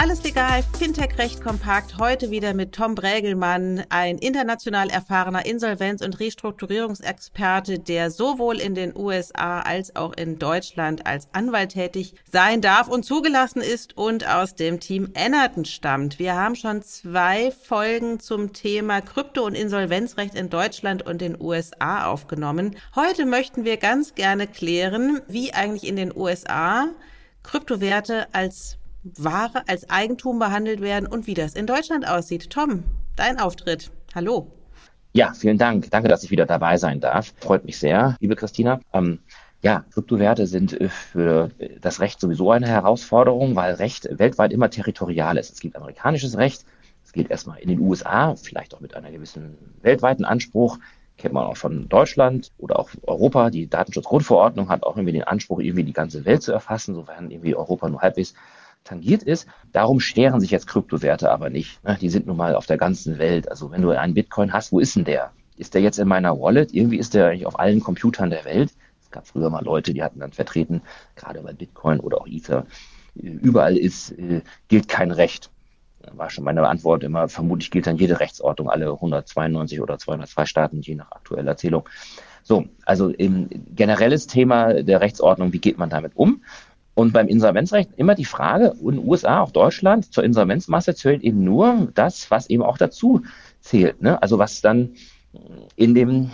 Alles legal, Fintech recht kompakt. Heute wieder mit Tom Brägelmann, ein international erfahrener Insolvenz- und Restrukturierungsexperte, der sowohl in den USA als auch in Deutschland als Anwalt tätig sein darf und zugelassen ist und aus dem Team Ennerton stammt. Wir haben schon zwei Folgen zum Thema Krypto- und Insolvenzrecht in Deutschland und den USA aufgenommen. Heute möchten wir ganz gerne klären, wie eigentlich in den USA Kryptowerte als Ware als Eigentum behandelt werden und wie das in Deutschland aussieht. Tom, dein Auftritt. Hallo. Ja, vielen Dank. Danke, dass ich wieder dabei sein darf. Freut mich sehr, liebe Christina. Ähm, ja, Kryptowerte sind äh, für das Recht sowieso eine Herausforderung, weil Recht weltweit immer territorial ist. Es gibt amerikanisches Recht, es gilt erstmal in den USA, vielleicht auch mit einer gewissen weltweiten Anspruch. Kennt man auch von Deutschland oder auch Europa. Die Datenschutzgrundverordnung hat auch irgendwie den Anspruch, irgendwie die ganze Welt zu erfassen, sofern irgendwie Europa nur halbwegs tangiert ist. Darum scheren sich jetzt Kryptowerte aber nicht. Ne? Die sind nun mal auf der ganzen Welt. Also wenn du einen Bitcoin hast, wo ist denn der? Ist der jetzt in meiner Wallet? Irgendwie ist der eigentlich auf allen Computern der Welt. Es gab früher mal Leute, die hatten dann vertreten, gerade bei Bitcoin oder auch Ether, überall ist, äh, gilt kein Recht. Da war schon meine Antwort immer, vermutlich gilt dann jede Rechtsordnung, alle 192 oder 202 Staaten, je nach aktueller Erzählung. So, also im generelles Thema der Rechtsordnung, wie geht man damit um? Und beim Insolvenzrecht immer die Frage, in den USA, auch Deutschland, zur Insolvenzmasse zählt eben nur das, was eben auch dazu zählt. Ne? Also was dann in dem,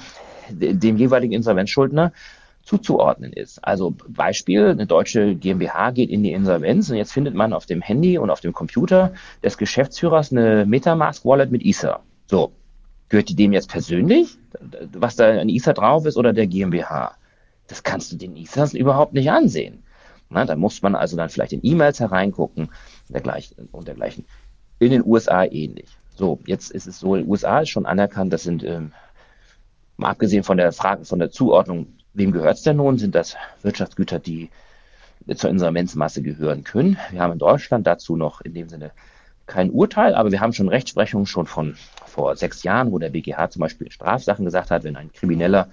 dem jeweiligen Insolvenzschuldner zuzuordnen ist. Also Beispiel, eine deutsche GmbH geht in die Insolvenz und jetzt findet man auf dem Handy und auf dem Computer des Geschäftsführers eine Metamask-Wallet mit Ether. So, gehört die dem jetzt persönlich, was da an Ether drauf ist, oder der GmbH? Das kannst du den Ethers überhaupt nicht ansehen. Na, da muss man also dann vielleicht in E-Mails hereingucken dergleichen, und dergleichen. In den USA ähnlich. So, jetzt ist es so, in den USA ist schon anerkannt, das sind, ähm, mal abgesehen von der Frage, von der Zuordnung, wem gehört es denn nun, sind das Wirtschaftsgüter, die zur Insolvenzmasse gehören können. Wir haben in Deutschland dazu noch in dem Sinne kein Urteil, aber wir haben schon Rechtsprechung schon von vor sechs Jahren, wo der BGH zum Beispiel in Strafsachen gesagt hat, wenn ein Krimineller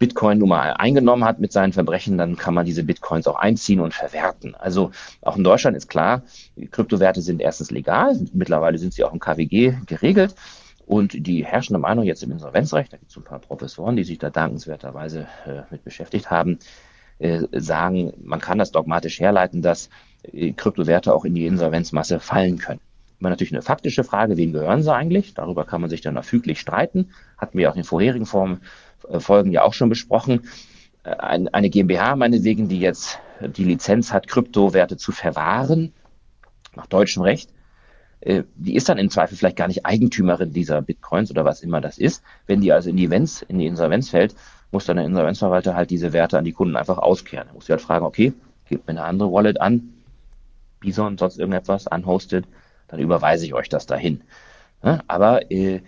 Bitcoin nun mal eingenommen hat mit seinen Verbrechen, dann kann man diese Bitcoins auch einziehen und verwerten. Also auch in Deutschland ist klar, Kryptowerte sind erstens legal, mittlerweile sind sie auch im KWG geregelt. Und die herrschende Meinung jetzt im Insolvenzrecht, da gibt es ein paar Professoren, die sich da dankenswerterweise äh, mit beschäftigt haben, äh, sagen, man kann das dogmatisch herleiten, dass äh, Kryptowerte auch in die Insolvenzmasse fallen können. Immer natürlich eine faktische Frage, wem gehören sie eigentlich? Darüber kann man sich dann erfüglich streiten. Hatten wir auch in vorherigen Formen Folgen ja auch schon besprochen. Äh, eine GmbH meinetwegen, die jetzt die Lizenz hat, Kryptowerte zu verwahren, nach deutschem Recht, äh, die ist dann im Zweifel vielleicht gar nicht Eigentümerin dieser Bitcoins oder was immer das ist. Wenn die also in die, Insolvenz, in die Insolvenz fällt, muss dann der Insolvenzverwalter halt diese Werte an die Kunden einfach auskehren. Er muss sie halt fragen, okay, gebt mir eine andere Wallet an, Bison, sonst irgendetwas, unhosted, dann überweise ich euch das dahin. Aber äh,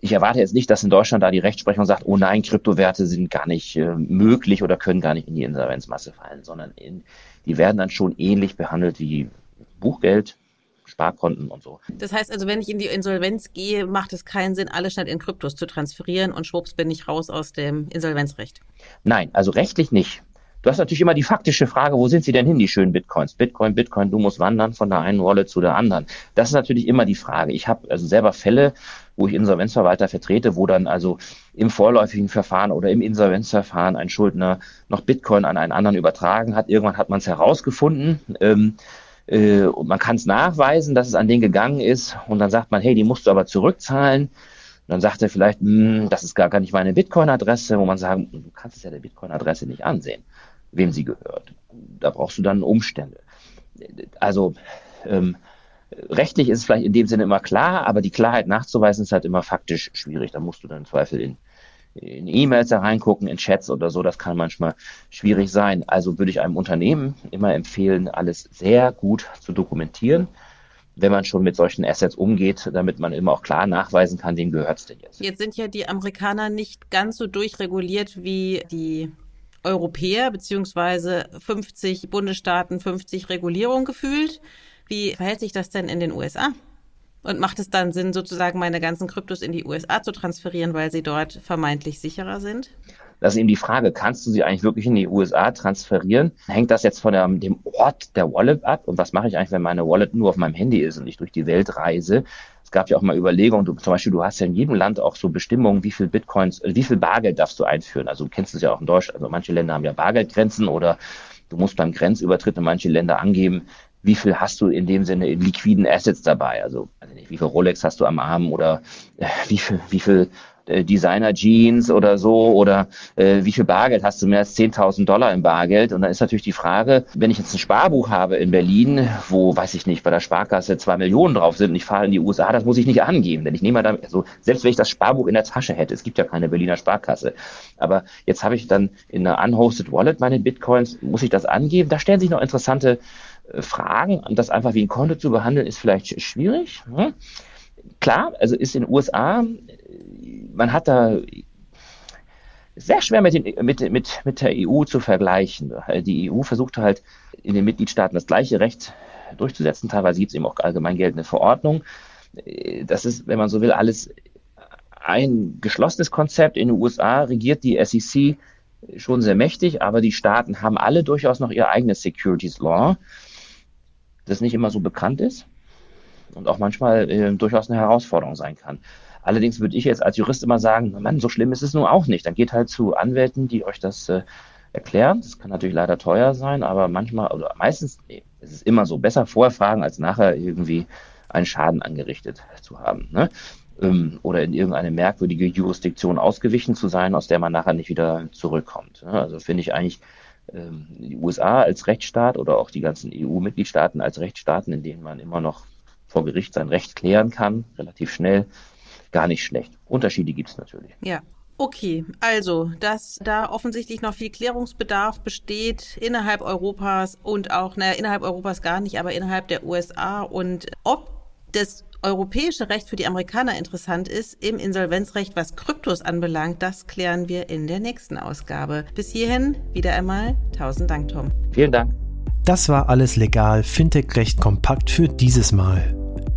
ich erwarte jetzt nicht, dass in Deutschland da die Rechtsprechung sagt, oh nein, Kryptowerte sind gar nicht äh, möglich oder können gar nicht in die Insolvenzmasse fallen, sondern in, die werden dann schon ähnlich behandelt wie Buchgeld, Sparkonten und so. Das heißt also, wenn ich in die Insolvenz gehe, macht es keinen Sinn, alle schnell in Kryptos zu transferieren und schwupps bin ich raus aus dem Insolvenzrecht. Nein, also rechtlich nicht. Du hast natürlich immer die faktische Frage, wo sind sie denn hin, die schönen Bitcoins? Bitcoin, Bitcoin, du musst wandern von der einen Wallet zu der anderen. Das ist natürlich immer die Frage. Ich habe also selber Fälle, wo ich Insolvenzverwalter vertrete, wo dann also im vorläufigen Verfahren oder im Insolvenzverfahren ein Schuldner noch Bitcoin an einen anderen übertragen hat. Irgendwann hat man es herausgefunden. Ähm, äh, und man kann es nachweisen, dass es an den gegangen ist. Und dann sagt man, hey, die musst du aber zurückzahlen. Und dann sagt er vielleicht, hm, das ist gar, gar nicht meine Bitcoin-Adresse, wo man sagt, du kannst es ja der Bitcoin-Adresse nicht ansehen wem sie gehört. Da brauchst du dann Umstände. Also ähm, rechtlich ist es vielleicht in dem Sinne immer klar, aber die Klarheit nachzuweisen ist halt immer faktisch schwierig. Da musst du dann im Zweifel in in E-Mails da reingucken, in Chats oder so, das kann manchmal schwierig sein. Also würde ich einem Unternehmen immer empfehlen, alles sehr gut zu dokumentieren, wenn man schon mit solchen Assets umgeht, damit man immer auch klar nachweisen kann, wem gehört es denn jetzt. Jetzt sind ja die Amerikaner nicht ganz so durchreguliert wie die Europäer beziehungsweise 50 Bundesstaaten, 50 Regulierungen gefühlt. Wie verhält sich das denn in den USA? Und macht es dann Sinn, sozusagen meine ganzen Kryptos in die USA zu transferieren, weil sie dort vermeintlich sicherer sind? Das ist eben die Frage, kannst du sie eigentlich wirklich in die USA transferieren? Hängt das jetzt von der, dem Ort der Wallet ab? Und was mache ich eigentlich, wenn meine Wallet nur auf meinem Handy ist und ich durch die Welt reise? Es gab ja auch mal Überlegungen, du, zum Beispiel, du hast ja in jedem Land auch so Bestimmungen, wie viel Bitcoins, äh, wie viel Bargeld darfst du einführen? Also du kennst es ja auch in Deutschland. Also manche Länder haben ja Bargeldgrenzen oder du musst beim Grenzübertritt in manche Länder angeben, wie viel hast du in dem Sinne in liquiden Assets dabei? Also, also nicht, wie viel Rolex hast du am Arm oder äh, wie viel, wie viel äh, Designer-Jeans oder so oder äh, wie viel Bargeld hast du mehr als 10.000 Dollar im Bargeld und dann ist natürlich die Frage, wenn ich jetzt ein Sparbuch habe in Berlin, wo, weiß ich nicht, bei der Sparkasse zwei Millionen drauf sind und ich fahre in die USA, das muss ich nicht angeben, denn ich nehme da, also selbst wenn ich das Sparbuch in der Tasche hätte, es gibt ja keine Berliner Sparkasse, aber jetzt habe ich dann in einer unhosted Wallet meine Bitcoins, muss ich das angeben? Da stellen sich noch interessante äh, Fragen das einfach wie ein Konto zu behandeln, ist vielleicht schwierig. Hm? Klar, also ist in den USA man hat da sehr schwer mit, den, mit, mit, mit der EU zu vergleichen. Die EU versucht halt in den Mitgliedstaaten das gleiche Recht durchzusetzen. Teilweise gibt es eben auch allgemein geltende Verordnungen. Das ist, wenn man so will, alles ein geschlossenes Konzept. In den USA regiert die SEC schon sehr mächtig, aber die Staaten haben alle durchaus noch ihr eigenes Securities Law, das nicht immer so bekannt ist und auch manchmal äh, durchaus eine Herausforderung sein kann. Allerdings würde ich jetzt als Jurist immer sagen, Mann, so schlimm ist es nun auch nicht. Dann geht halt zu Anwälten, die euch das äh, erklären. Das kann natürlich leider teuer sein, aber manchmal, oder meistens, nee, es ist immer so. Besser vorher fragen, als nachher irgendwie einen Schaden angerichtet zu haben. Ne? Ähm, oder in irgendeine merkwürdige Jurisdiktion ausgewichen zu sein, aus der man nachher nicht wieder zurückkommt. Ne? Also finde ich eigentlich ähm, die USA als Rechtsstaat oder auch die ganzen EU-Mitgliedstaaten als Rechtsstaaten, in denen man immer noch vor Gericht sein Recht klären kann, relativ schnell, gar nicht schlecht. Unterschiede gibt es natürlich. Ja. Okay, also, dass da offensichtlich noch viel Klärungsbedarf besteht innerhalb Europas und auch, naja, innerhalb Europas gar nicht, aber innerhalb der USA und ob das europäische Recht für die Amerikaner interessant ist im Insolvenzrecht, was Kryptos anbelangt, das klären wir in der nächsten Ausgabe. Bis hierhin wieder einmal tausend Dank, Tom. Vielen Dank. Das war alles legal, Fintech-Recht kompakt für dieses Mal.